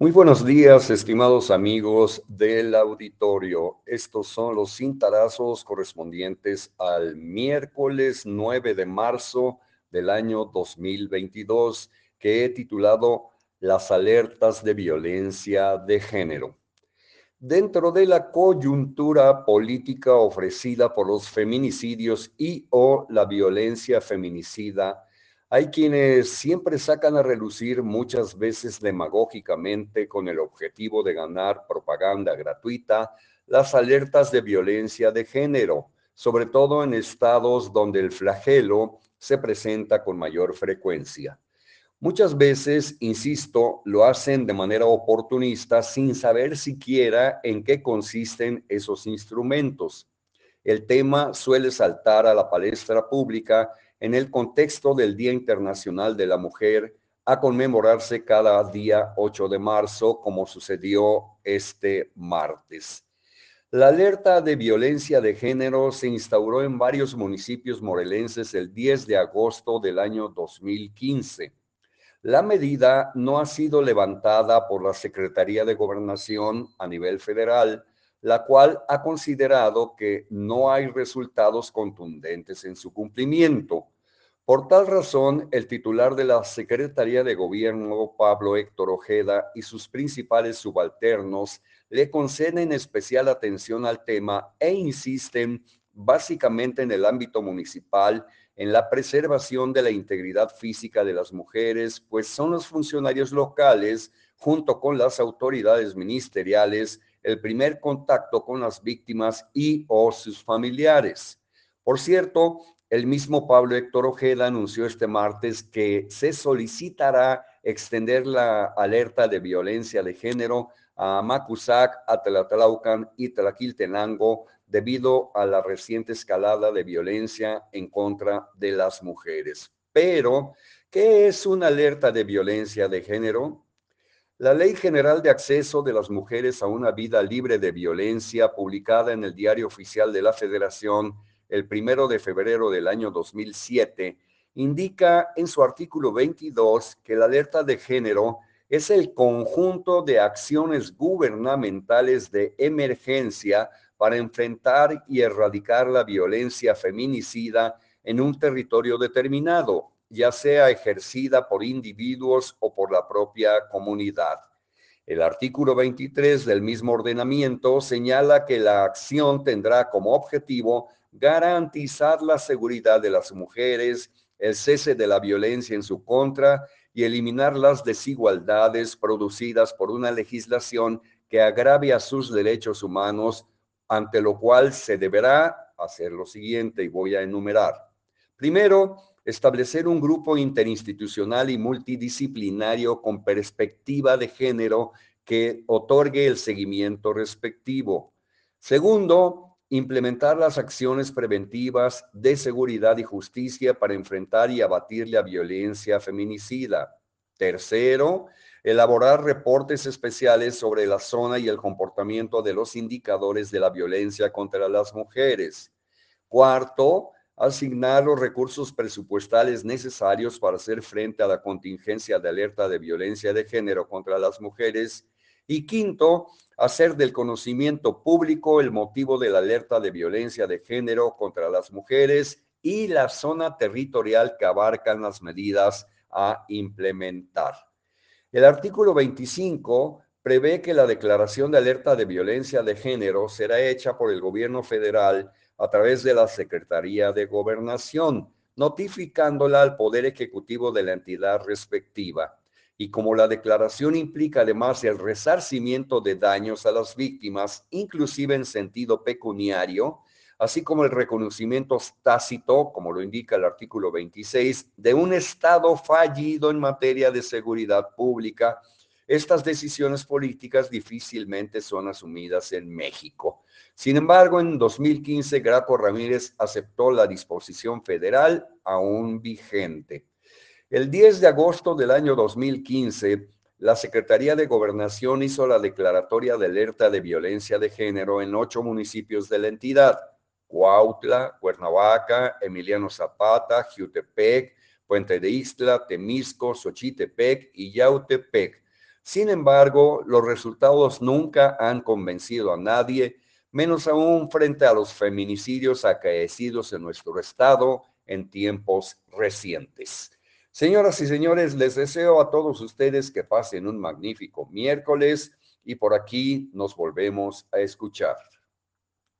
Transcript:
Muy buenos días, estimados amigos del auditorio. Estos son los cintarazos correspondientes al miércoles 9 de marzo del año 2022, que he titulado Las alertas de violencia de género. Dentro de la coyuntura política ofrecida por los feminicidios y o la violencia feminicida, hay quienes siempre sacan a relucir muchas veces demagógicamente con el objetivo de ganar propaganda gratuita las alertas de violencia de género, sobre todo en estados donde el flagelo se presenta con mayor frecuencia. Muchas veces, insisto, lo hacen de manera oportunista sin saber siquiera en qué consisten esos instrumentos. El tema suele saltar a la palestra pública en el contexto del Día Internacional de la Mujer a conmemorarse cada día 8 de marzo, como sucedió este martes. La alerta de violencia de género se instauró en varios municipios morelenses el 10 de agosto del año 2015. La medida no ha sido levantada por la Secretaría de Gobernación a nivel federal, la cual ha considerado que no hay resultados contundentes en su cumplimiento. Por tal razón, el titular de la Secretaría de Gobierno, Pablo Héctor Ojeda, y sus principales subalternos le conceden especial atención al tema e insisten básicamente en el ámbito municipal en la preservación de la integridad física de las mujeres, pues son los funcionarios locales, junto con las autoridades ministeriales, el primer contacto con las víctimas y o sus familiares. Por cierto, el mismo Pablo Héctor Ojeda anunció este martes que se solicitará extender la alerta de violencia de género a Macusac, Atlatlaucan y Tlaquiltenango debido a la reciente escalada de violencia en contra de las mujeres. Pero, ¿qué es una alerta de violencia de género? La Ley General de Acceso de las Mujeres a una Vida Libre de Violencia, publicada en el Diario Oficial de la Federación el primero de febrero del año 2007, indica en su artículo 22 que la alerta de género es el conjunto de acciones gubernamentales de emergencia para enfrentar y erradicar la violencia feminicida en un territorio determinado, ya sea ejercida por individuos o por la propia comunidad. El artículo 23 del mismo ordenamiento señala que la acción tendrá como objetivo garantizar la seguridad de las mujeres, el cese de la violencia en su contra y eliminar las desigualdades producidas por una legislación que agrave a sus derechos humanos, ante lo cual se deberá hacer lo siguiente y voy a enumerar. Primero, establecer un grupo interinstitucional y multidisciplinario con perspectiva de género que otorgue el seguimiento respectivo. Segundo, implementar las acciones preventivas de seguridad y justicia para enfrentar y abatir la violencia feminicida. Tercero, elaborar reportes especiales sobre la zona y el comportamiento de los indicadores de la violencia contra las mujeres. Cuarto, asignar los recursos presupuestales necesarios para hacer frente a la contingencia de alerta de violencia de género contra las mujeres. Y quinto, hacer del conocimiento público el motivo de la alerta de violencia de género contra las mujeres y la zona territorial que abarcan las medidas a implementar. El artículo 25 prevé que la declaración de alerta de violencia de género será hecha por el gobierno federal a través de la Secretaría de Gobernación, notificándola al Poder Ejecutivo de la entidad respectiva. Y como la declaración implica además el resarcimiento de daños a las víctimas, inclusive en sentido pecuniario, así como el reconocimiento tácito, como lo indica el artículo 26, de un Estado fallido en materia de seguridad pública, estas decisiones políticas difícilmente son asumidas en México. Sin embargo, en 2015, Graco Ramírez aceptó la disposición federal aún vigente. El 10 de agosto del año 2015, la Secretaría de Gobernación hizo la declaratoria de alerta de violencia de género en ocho municipios de la entidad. Cuautla, Cuernavaca, Emiliano Zapata, Jiutepec, Puente de Isla, Temisco, Xochitepec y Yautepec Sin embargo, los resultados nunca han convencido a nadie, menos aún frente a los feminicidios acaecidos en nuestro estado en tiempos recientes. Señoras y señores, les deseo a todos ustedes que pasen un magnífico miércoles y por aquí nos volvemos a escuchar.